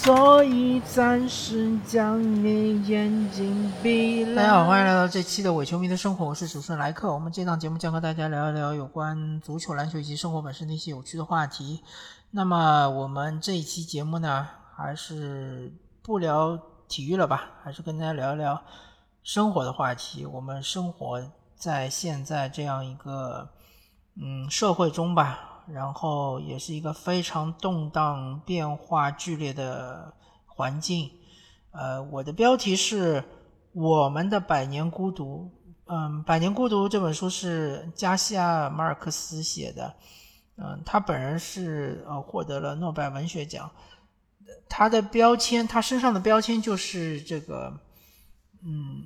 所以暂时将你眼睛闭了。大家好，欢迎来到这期的伪球迷的生活，我是主持人莱克。我们这档节目将和大家聊一聊有关足球、篮球以及生活本身的一些有趣的话题。那么我们这一期节目呢，还是不聊体育了吧？还是跟大家聊一聊生活的话题。我们生活在现在这样一个嗯社会中吧。然后也是一个非常动荡、变化剧烈的环境。呃，我的标题是《我们的百年孤独》。嗯，《百年孤独》这本书是加西亚马尔克斯写的。嗯，他本人是呃获得了诺贝尔文学奖。他的标签，他身上的标签就是这个，嗯，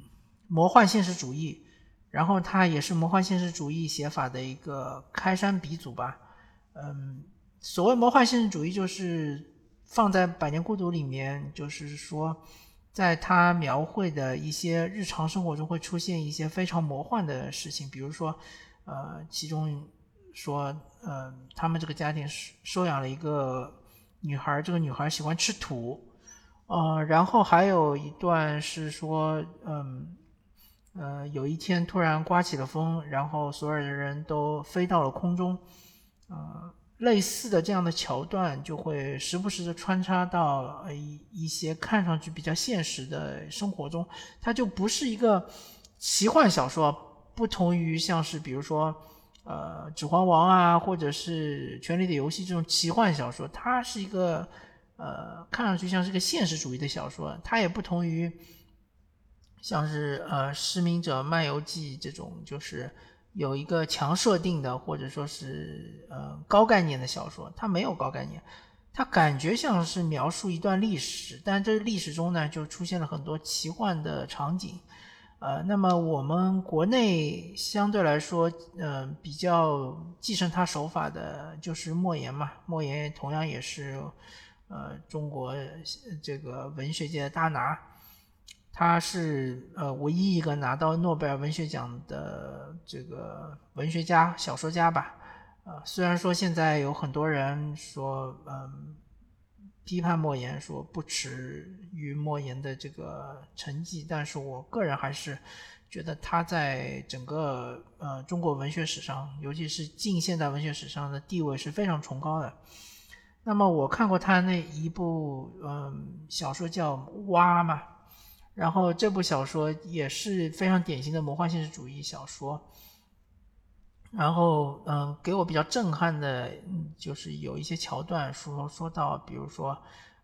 魔幻现实主义。然后他也是魔幻现实主义写法的一个开山鼻祖吧。嗯，所谓魔幻现实主义，就是放在《百年孤独》里面，就是说，在他描绘的一些日常生活中会出现一些非常魔幻的事情，比如说，呃，其中说，呃，他们这个家庭收养了一个女孩，这个女孩喜欢吃土，呃，然后还有一段是说，嗯，呃，有一天突然刮起了风，然后所有的人都飞到了空中。呃，类似的这样的桥段就会时不时的穿插到一一些看上去比较现实的生活中，它就不是一个奇幻小说，不同于像是比如说呃《指环王》啊，或者是《权力的游戏》这种奇幻小说，它是一个呃看上去像是个现实主义的小说，它也不同于像是呃《失明者漫游记》这种就是。有一个强设定的，或者说是呃高概念的小说，它没有高概念，它感觉像是描述一段历史，但这历史中呢就出现了很多奇幻的场景，呃，那么我们国内相对来说，呃，比较继承他手法的就是莫言嘛，莫言同样也是呃中国这个文学界的大拿。他是呃唯一一个拿到诺贝尔文学奖的这个文学家、小说家吧。呃，虽然说现在有很多人说，嗯，批判莫言，说不耻于莫言的这个成绩，但是我个人还是觉得他在整个呃中国文学史上，尤其是近现代文学史上的地位是非常崇高的。那么我看过他那一部嗯小说叫《蛙》嘛。然后这部小说也是非常典型的魔幻现实主义小说。然后，嗯，给我比较震撼的，就是有一些桥段说说到，比如说，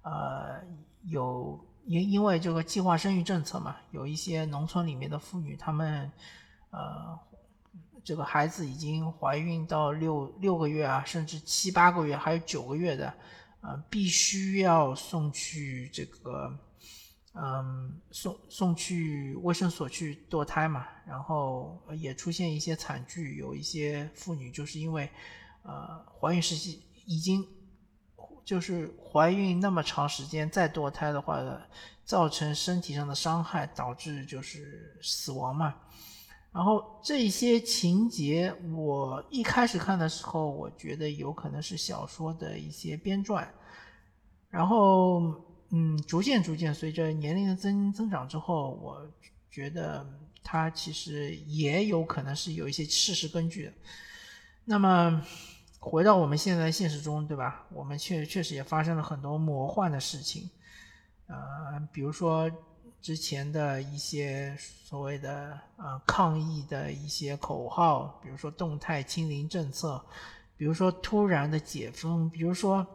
呃，有因因为这个计划生育政策嘛，有一些农村里面的妇女，她们，呃，这个孩子已经怀孕到六六个月啊，甚至七八个月，还有九个月的，呃，必须要送去这个。嗯，送送去卫生所去堕胎嘛，然后也出现一些惨剧，有一些妇女就是因为，呃，怀孕时期已经就是怀孕那么长时间再堕胎的话，造成身体上的伤害，导致就是死亡嘛。然后这些情节，我一开始看的时候，我觉得有可能是小说的一些编撰，然后。嗯，逐渐逐渐，随着年龄的增增长之后，我觉得它其实也有可能是有一些事实根据的。那么回到我们现在现实中，对吧？我们确确实也发生了很多魔幻的事情，呃，比如说之前的一些所谓的呃抗议的一些口号，比如说动态清零政策，比如说突然的解封，比如说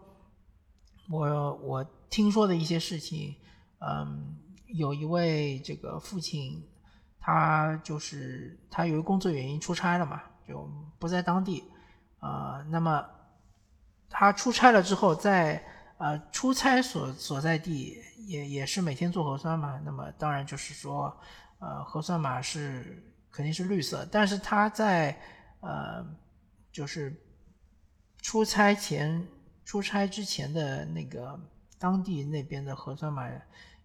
我我。听说的一些事情，嗯，有一位这个父亲，他就是他由于工作原因出差了嘛，就不在当地，啊，那么他出差了之后，在呃出差所所在地也也是每天做核酸嘛，那么当然就是说，呃，核酸码是肯定是绿色，但是他在呃就是出差前出差之前的那个。当地那边的核酸码，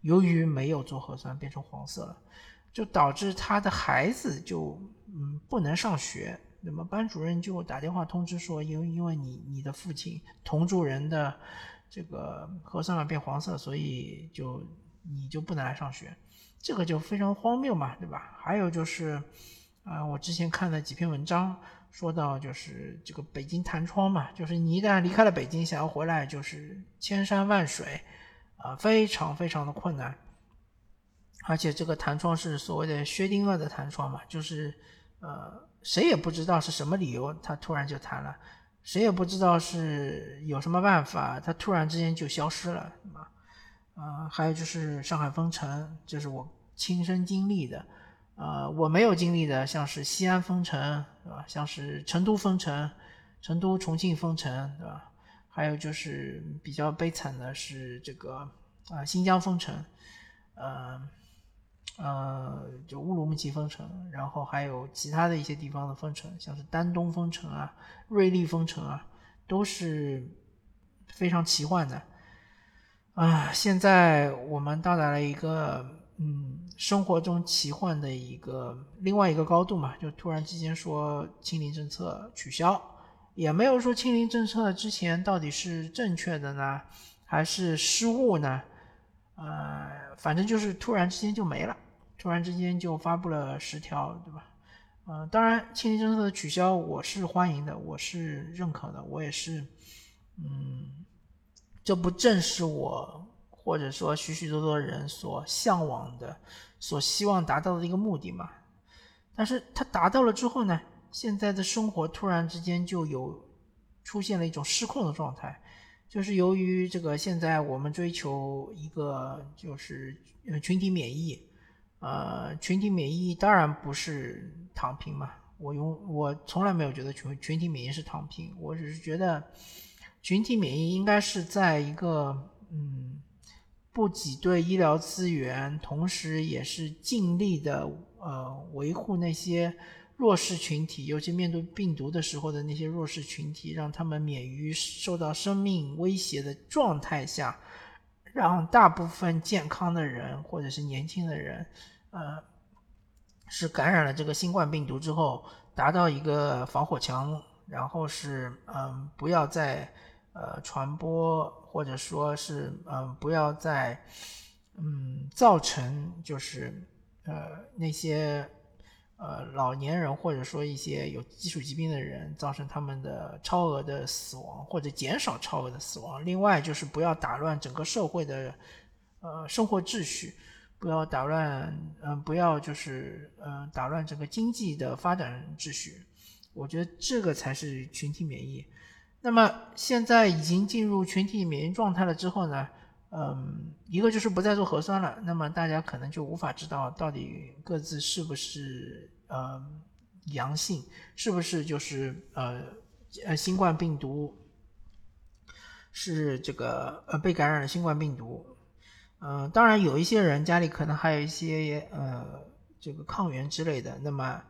由于没有做核酸变成黄色了，就导致他的孩子就嗯不能上学。那么班主任就打电话通知说，因为因为你你的父亲同住人的这个核酸码变黄色，所以就你就不能来上学，这个就非常荒谬嘛，对吧？还有就是，啊，我之前看了几篇文章，说到就是这个北京弹窗嘛，就是你一旦离开了北京，想要回来就是千山万水，啊，非常非常的困难。而且这个弹窗是所谓的薛定谔的弹窗嘛，就是呃，谁也不知道是什么理由，它突然就弹了。谁也不知道是有什么办法，它突然之间就消失了，啊，还有就是上海封城，这是我亲身经历的，呃，我没有经历的，像是西安封城，对吧？像是成都封城，成都、重庆封城，对吧？还有就是比较悲惨的是这个啊，新疆封城，呃。呃，就乌鲁木齐封城，然后还有其他的一些地方的封城，像是丹东封城啊、瑞丽封城啊，都是非常奇幻的。啊，现在我们到达了一个嗯，生活中奇幻的一个另外一个高度嘛，就突然之间说清零政策取消，也没有说清零政策之前到底是正确的呢，还是失误呢？呃，反正就是突然之间就没了。突然之间就发布了十条，对吧？呃，当然，清零政策的取消我是欢迎的，我是认可的，我也是，嗯，这不正是我或者说许许多多人所向往的、所希望达到的一个目的嘛？但是它达到了之后呢，现在的生活突然之间就有出现了一种失控的状态，就是由于这个现在我们追求一个就是群体免疫。呃，群体免疫当然不是躺平嘛。我用我从来没有觉得群群体免疫是躺平，我只是觉得群体免疫应该是在一个嗯不挤兑医疗资源，同时也是尽力的呃维护那些弱势群体，尤其面对病毒的时候的那些弱势群体，让他们免于受到生命威胁的状态下。让大部分健康的人或者是年轻的人，呃，是感染了这个新冠病毒之后，达到一个防火墙，然后是嗯，不要再呃传播，或者说是嗯，不要再嗯造成就是呃那些。呃，老年人或者说一些有基础疾病的人，造成他们的超额的死亡，或者减少超额的死亡。另外就是不要打乱整个社会的呃生活秩序，不要打乱，嗯，不要就是嗯打乱整个经济的发展秩序。我觉得这个才是群体免疫。那么现在已经进入群体免疫状态了之后呢？嗯，一个就是不再做核酸了，那么大家可能就无法知道到底各自是不是呃阳性，是不是就是呃呃新冠病毒是这个呃被感染了新冠病毒。嗯，当然有一些人家里可能还有一些呃这个抗原之类的，那么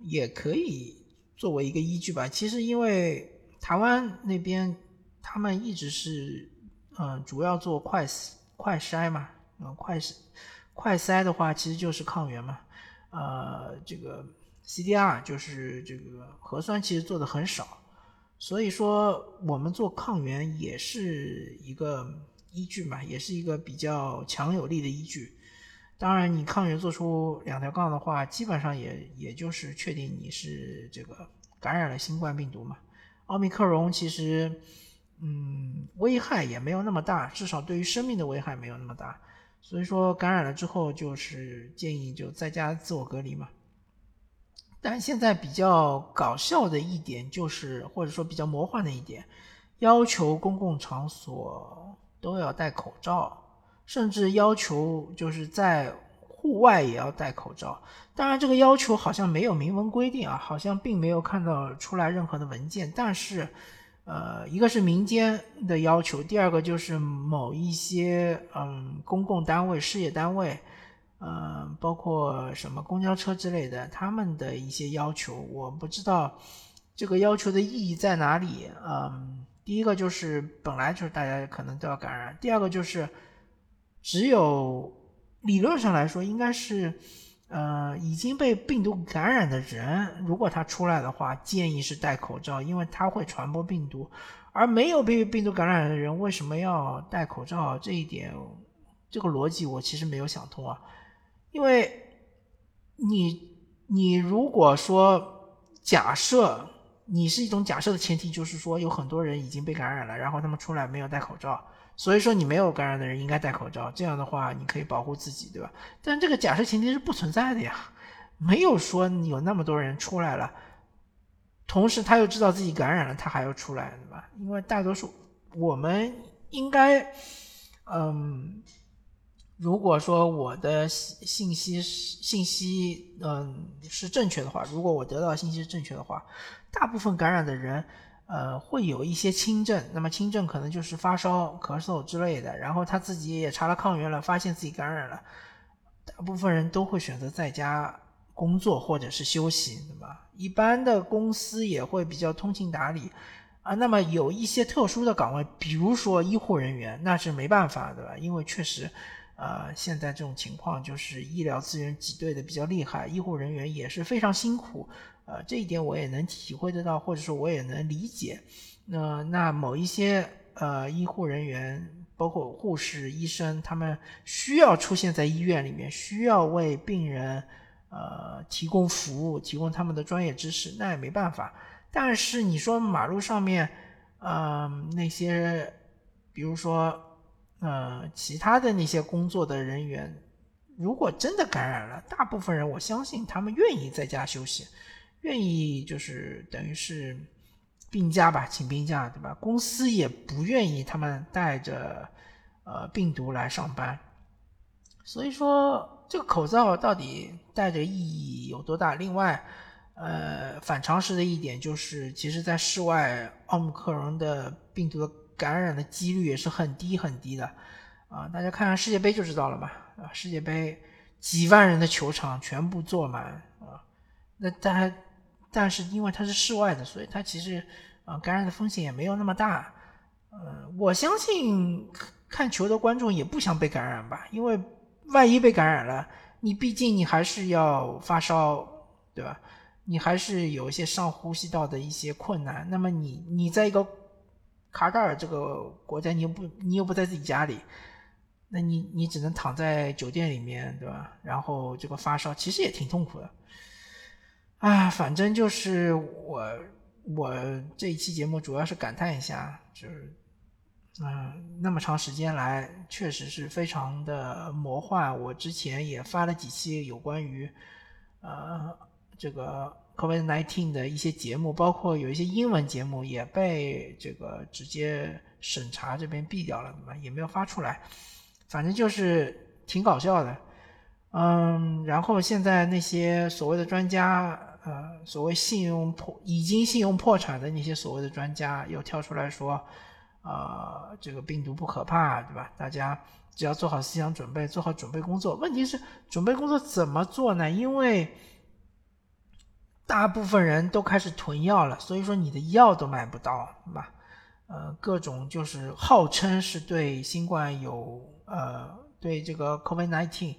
也可以作为一个依据吧。其实因为台湾那边他们一直是。嗯，主要做快快筛嘛，嗯，快筛快筛的话，其实就是抗原嘛，呃，这个 CDR 就是这个核酸，其实做的很少，所以说我们做抗原也是一个依据嘛，也是一个比较强有力的依据。当然，你抗原做出两条杠的话，基本上也也就是确定你是这个感染了新冠病毒嘛。奥密克戎其实。嗯，危害也没有那么大，至少对于生命的危害没有那么大。所以说感染了之后，就是建议就在家自我隔离嘛。但现在比较搞笑的一点就是，或者说比较魔幻的一点，要求公共场所都要戴口罩，甚至要求就是在户外也要戴口罩。当然，这个要求好像没有明文规定啊，好像并没有看到出来任何的文件，但是。呃，一个是民间的要求，第二个就是某一些嗯公共单位、事业单位，嗯，包括什么公交车之类的，他们的一些要求，我不知道这个要求的意义在哪里。嗯，第一个就是本来就是大家可能都要感染，第二个就是只有理论上来说应该是呃，已经被病毒感染的人，如果他出来的话，建议是戴口罩，因为他会传播病毒。而没有被病毒感染的人，为什么要戴口罩？这一点，这个逻辑我其实没有想通啊。因为，你你如果说假设你是一种假设的前提，就是说有很多人已经被感染了，然后他们出来没有戴口罩。所以说，你没有感染的人应该戴口罩，这样的话你可以保护自己，对吧？但这个假设前提是不存在的呀，没有说有那么多人出来了，同时他又知道自己感染了，他还要出来，对吧？因为大多数我们应该，嗯，如果说我的信息信息嗯是正确的话，如果我得到信息是正确的话，大部分感染的人。呃，会有一些轻症，那么轻症可能就是发烧、咳嗽之类的，然后他自己也查了抗原了，发现自己感染了，大部分人都会选择在家工作或者是休息，对吧？一般的公司也会比较通情达理啊。那么有一些特殊的岗位，比如说医护人员，那是没办法，对吧？因为确实，呃，现在这种情况就是医疗资源挤兑的比较厉害，医护人员也是非常辛苦。呃，这一点我也能体会得到，或者说我也能理解。那那某一些呃医护人员，包括护士、医生，他们需要出现在医院里面，需要为病人呃提供服务，提供他们的专业知识，那也没办法。但是你说马路上面，嗯，那些比如说呃其他的那些工作的人员，如果真的感染了，大部分人我相信他们愿意在家休息。愿意就是等于是病假吧，请病假，对吧？公司也不愿意他们带着呃病毒来上班，所以说这个口罩到底戴着意义有多大？另外，呃，反常识的一点就是，其实，在室外，奥密克戎的病毒感染的几率也是很低很低的啊！大家看看世界杯就知道了嘛，啊，世界杯几万人的球场全部坐满啊，那大家。但是因为它是室外的，所以它其实，呃，感染的风险也没有那么大。呃，我相信看球的观众也不想被感染吧，因为万一被感染了，你毕竟你还是要发烧，对吧？你还是有一些上呼吸道的一些困难。那么你你在一个卡塔尔这个国家，你又不你又不在自己家里，那你你只能躺在酒店里面，对吧？然后这个发烧其实也挺痛苦的。啊，反正就是我，我这一期节目主要是感叹一下，就是，嗯，那么长时间来，确实是非常的魔幻。我之前也发了几期有关于，呃，这个 COVID-19 的一些节目，包括有一些英文节目也被这个直接审查这边毙掉了，对吧？也没有发出来。反正就是挺搞笑的，嗯，然后现在那些所谓的专家。呃，所谓信用破已经信用破产的那些所谓的专家又跳出来说，呃，这个病毒不可怕，对吧？大家只要做好思想准备，做好准备工作。问题是准备工作怎么做呢？因为大部分人都开始囤药了，所以说你的药都买不到，对吧？呃，各种就是号称是对新冠有呃对这个 COVID-19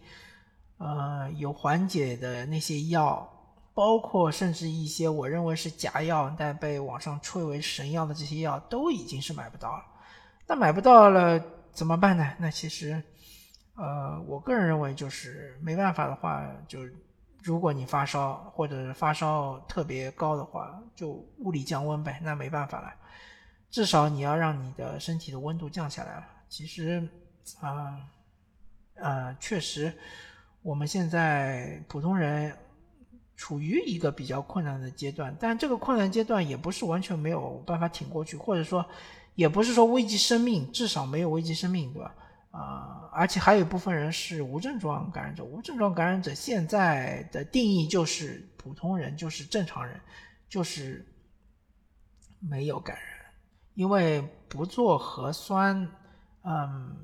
呃有缓解的那些药。包括甚至一些我认为是假药，但被网上吹为神药的这些药，都已经是买不到了。那买不到了怎么办呢？那其实，呃，我个人认为就是没办法的话，就如果你发烧或者发烧特别高的话，就物理降温呗。那没办法了，至少你要让你的身体的温度降下来了。其实，啊，呃，确实，我们现在普通人。处于一个比较困难的阶段，但这个困难阶段也不是完全没有办法挺过去，或者说，也不是说危及生命，至少没有危及生命，对吧？啊，而且还有一部分人是无症状感染者，无症状感染者现在的定义就是普通人，就是正常人，就是没有感染，因为不做核酸，嗯，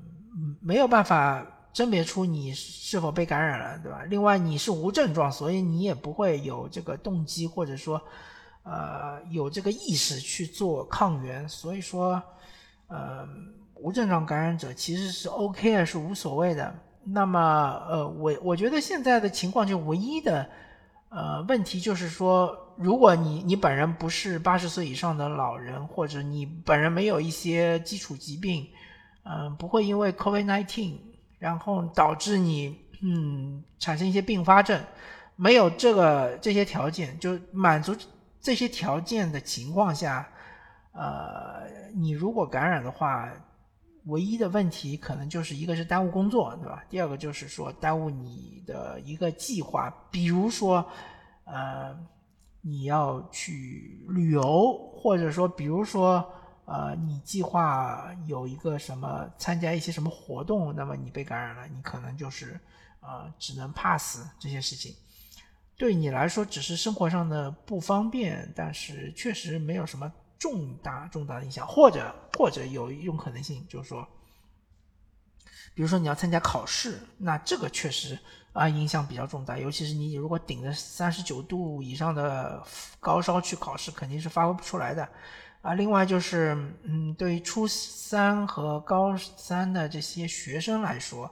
没有办法。甄别出你是否被感染了，对吧？另外你是无症状，所以你也不会有这个动机或者说，呃，有这个意识去做抗原。所以说，呃，无症状感染者其实是 OK 的，是无所谓的。那么呃，我我觉得现在的情况就唯一的呃问题就是说，如果你你本人不是八十岁以上的老人，或者你本人没有一些基础疾病，嗯，不会因为 COVID-19 然后导致你嗯产生一些并发症，没有这个这些条件，就满足这些条件的情况下，呃，你如果感染的话。唯一的问题可能就是一个是耽误工作，对吧？第二个就是说耽误你的一个计划，比如说，呃，你要去旅游，或者说，比如说，呃，你计划有一个什么参加一些什么活动，那么你被感染了，你可能就是呃，只能 pass 这些事情。对你来说只是生活上的不方便，但是确实没有什么。重大重大的影响，或者或者有一种可能性，就是说，比如说你要参加考试，那这个确实啊影响比较重大，尤其是你如果顶着三十九度以上的高烧去考试，肯定是发挥不出来的啊。另外就是，嗯，对于初三和高三的这些学生来说，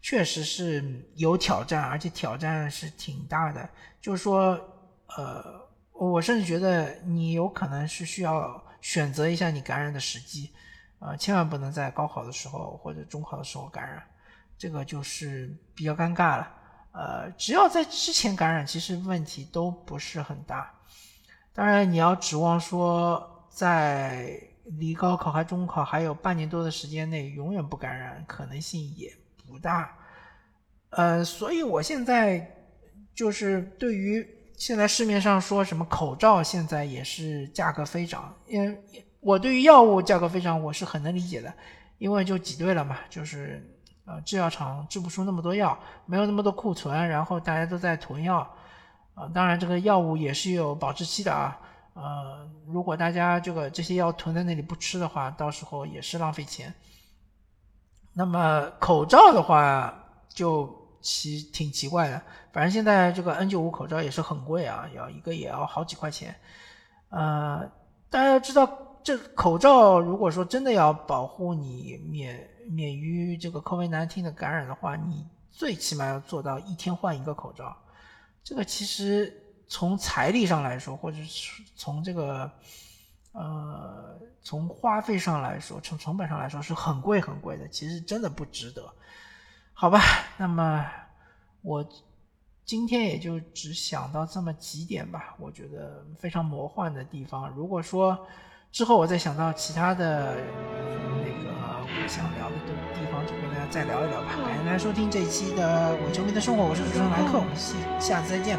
确实是有挑战，而且挑战是挺大的。就是说，呃。我甚至觉得你有可能是需要选择一下你感染的时机，啊，千万不能在高考的时候或者中考的时候感染，这个就是比较尴尬了。呃，只要在之前感染，其实问题都不是很大。当然，你要指望说在离高考还中考还有半年多的时间内永远不感染，可能性也不大。呃，所以我现在就是对于。现在市面上说什么口罩现在也是价格飞涨，因为我对于药物价格飞涨我是很能理解的，因为就挤兑了嘛，就是呃制药厂制不出那么多药，没有那么多库存，然后大家都在囤药，啊，当然这个药物也是有保质期的啊，呃，如果大家这个这些药囤在那里不吃的话，到时候也是浪费钱。那么口罩的话就。奇挺奇怪的，反正现在这个 N 九五口罩也是很贵啊，要一个也要好几块钱。呃，大家要知道，这口罩如果说真的要保护你免免于这个 COVID-19 的感染的话，你最起码要做到一天换一个口罩。这个其实从财力上来说，或者是从这个呃从花费上来说，从成本上来说是很贵很贵的，其实真的不值得。好吧，那么我今天也就只想到这么几点吧，我觉得非常魔幻的地方。如果说之后我再想到其他的那个我想聊的地方，就跟大家再聊一聊吧。感谢大家收听这一期的伪球迷的生活，我是主持人莱克，我们下下次再见，